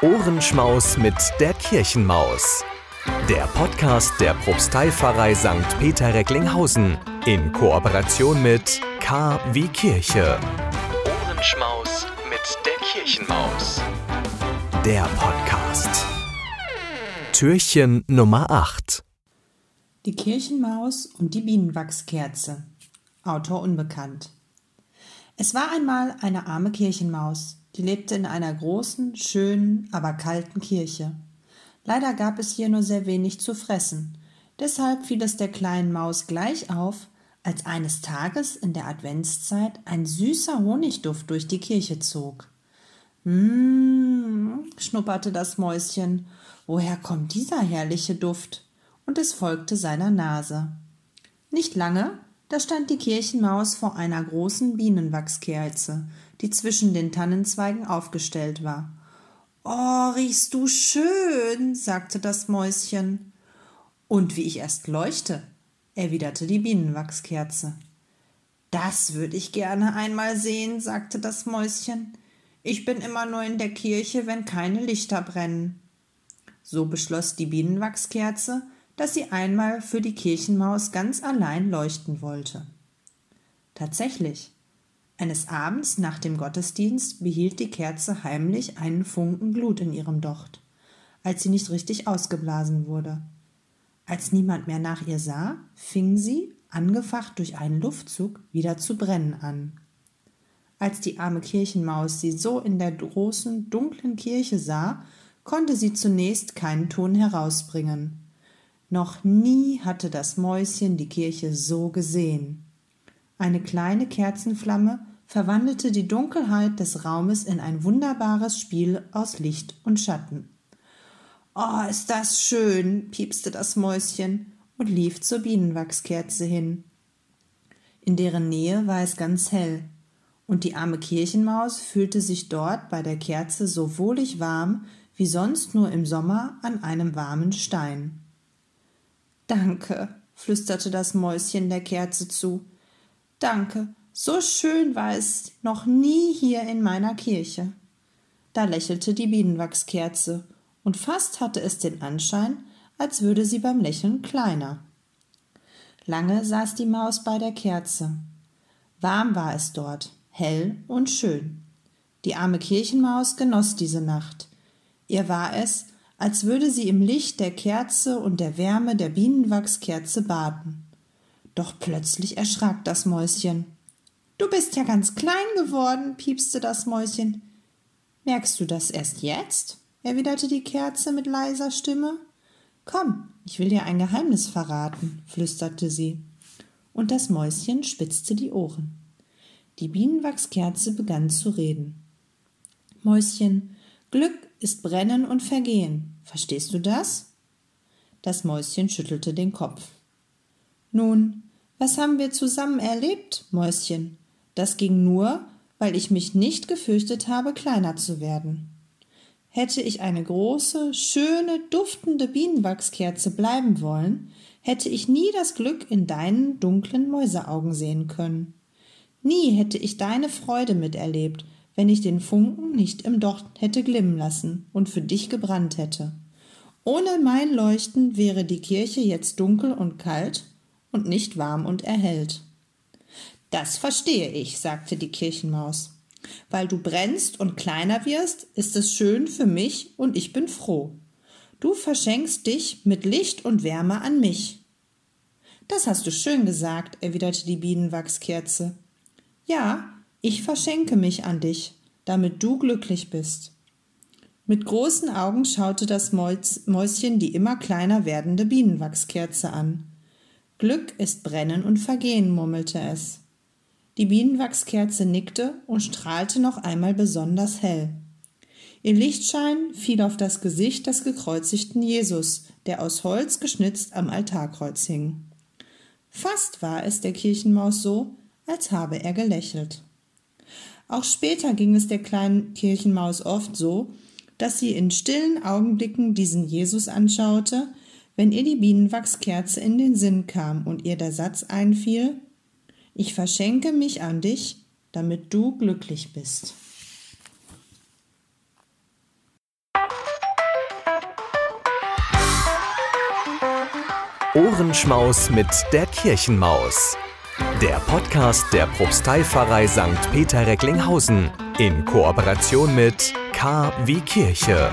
Ohrenschmaus mit der Kirchenmaus. Der Podcast der Propsteipfarrei St. Peter Recklinghausen in Kooperation mit K wie Kirche. Ohrenschmaus mit der Kirchenmaus. Der Podcast. Türchen Nummer 8. Die Kirchenmaus und die Bienenwachskerze. Autor unbekannt. Es war einmal eine arme Kirchenmaus, die lebte in einer großen, schönen, aber kalten Kirche. Leider gab es hier nur sehr wenig zu fressen. Deshalb fiel es der kleinen Maus gleich auf, als eines Tages in der Adventszeit ein süßer Honigduft durch die Kirche zog. Mmm, schnupperte das Mäuschen, woher kommt dieser herrliche Duft? Und es folgte seiner Nase. Nicht lange, da stand die Kirchenmaus vor einer großen Bienenwachskerze, die zwischen den Tannenzweigen aufgestellt war. Oh, riechst du schön, sagte das Mäuschen. Und wie ich erst leuchte, erwiderte die Bienenwachskerze. Das würde ich gerne einmal sehen, sagte das Mäuschen. Ich bin immer nur in der Kirche, wenn keine Lichter brennen. So beschloss die Bienenwachskerze, dass sie einmal für die Kirchenmaus ganz allein leuchten wollte. Tatsächlich, eines Abends nach dem Gottesdienst behielt die Kerze heimlich einen Funken Glut in ihrem Docht, als sie nicht richtig ausgeblasen wurde. Als niemand mehr nach ihr sah, fing sie, angefacht durch einen Luftzug, wieder zu brennen an. Als die arme Kirchenmaus sie so in der großen, dunklen Kirche sah, konnte sie zunächst keinen Ton herausbringen. Noch nie hatte das Mäuschen die Kirche so gesehen. Eine kleine Kerzenflamme verwandelte die Dunkelheit des Raumes in ein wunderbares Spiel aus Licht und Schatten. Oh, ist das schön, piepste das Mäuschen und lief zur Bienenwachskerze hin. In deren Nähe war es ganz hell, und die arme Kirchenmaus fühlte sich dort bei der Kerze so wohlig warm wie sonst nur im Sommer an einem warmen Stein. Danke, flüsterte das Mäuschen der Kerze zu. Danke, so schön war es noch nie hier in meiner Kirche. Da lächelte die Bienenwachskerze, und fast hatte es den Anschein, als würde sie beim Lächeln kleiner. Lange saß die Maus bei der Kerze. Warm war es dort, hell und schön. Die arme Kirchenmaus genoss diese Nacht. Ihr war es, als würde sie im Licht der Kerze und der Wärme der Bienenwachskerze baden. Doch plötzlich erschrak das Mäuschen. Du bist ja ganz klein geworden, piepste das Mäuschen. Merkst du das erst jetzt? erwiderte die Kerze mit leiser Stimme. Komm, ich will dir ein Geheimnis verraten, flüsterte sie. Und das Mäuschen spitzte die Ohren. Die Bienenwachskerze begann zu reden. Mäuschen, Glück ist Brennen und Vergehen. Verstehst du das? Das Mäuschen schüttelte den Kopf. Nun, was haben wir zusammen erlebt, Mäuschen? Das ging nur, weil ich mich nicht gefürchtet habe, kleiner zu werden. Hätte ich eine große, schöne, duftende Bienenwachskerze bleiben wollen, hätte ich nie das Glück in deinen dunklen Mäuseaugen sehen können. Nie hätte ich deine Freude miterlebt, wenn ich den Funken nicht im Docht hätte glimmen lassen und für dich gebrannt hätte. Ohne mein Leuchten wäre die Kirche jetzt dunkel und kalt und nicht warm und erhellt. Das verstehe ich, sagte die Kirchenmaus. Weil du brennst und kleiner wirst, ist es schön für mich und ich bin froh. Du verschenkst dich mit Licht und Wärme an mich. Das hast du schön gesagt, erwiderte die Bienenwachskerze. Ja, ich verschenke mich an dich, damit du glücklich bist. Mit großen Augen schaute das Mäuschen die immer kleiner werdende Bienenwachskerze an. Glück ist Brennen und Vergehen, murmelte es. Die Bienenwachskerze nickte und strahlte noch einmal besonders hell. Ihr Lichtschein fiel auf das Gesicht des gekreuzigten Jesus, der aus Holz geschnitzt am Altarkreuz hing. Fast war es der Kirchenmaus so, als habe er gelächelt. Auch später ging es der kleinen Kirchenmaus oft so, dass sie in stillen Augenblicken diesen Jesus anschaute, wenn ihr die Bienenwachskerze in den Sinn kam und ihr der Satz einfiel, ich verschenke mich an dich, damit du glücklich bist. Ohrenschmaus mit der Kirchenmaus. Der Podcast der Propsteipfarrei St. Peter Recklinghausen in Kooperation mit KW Kirche.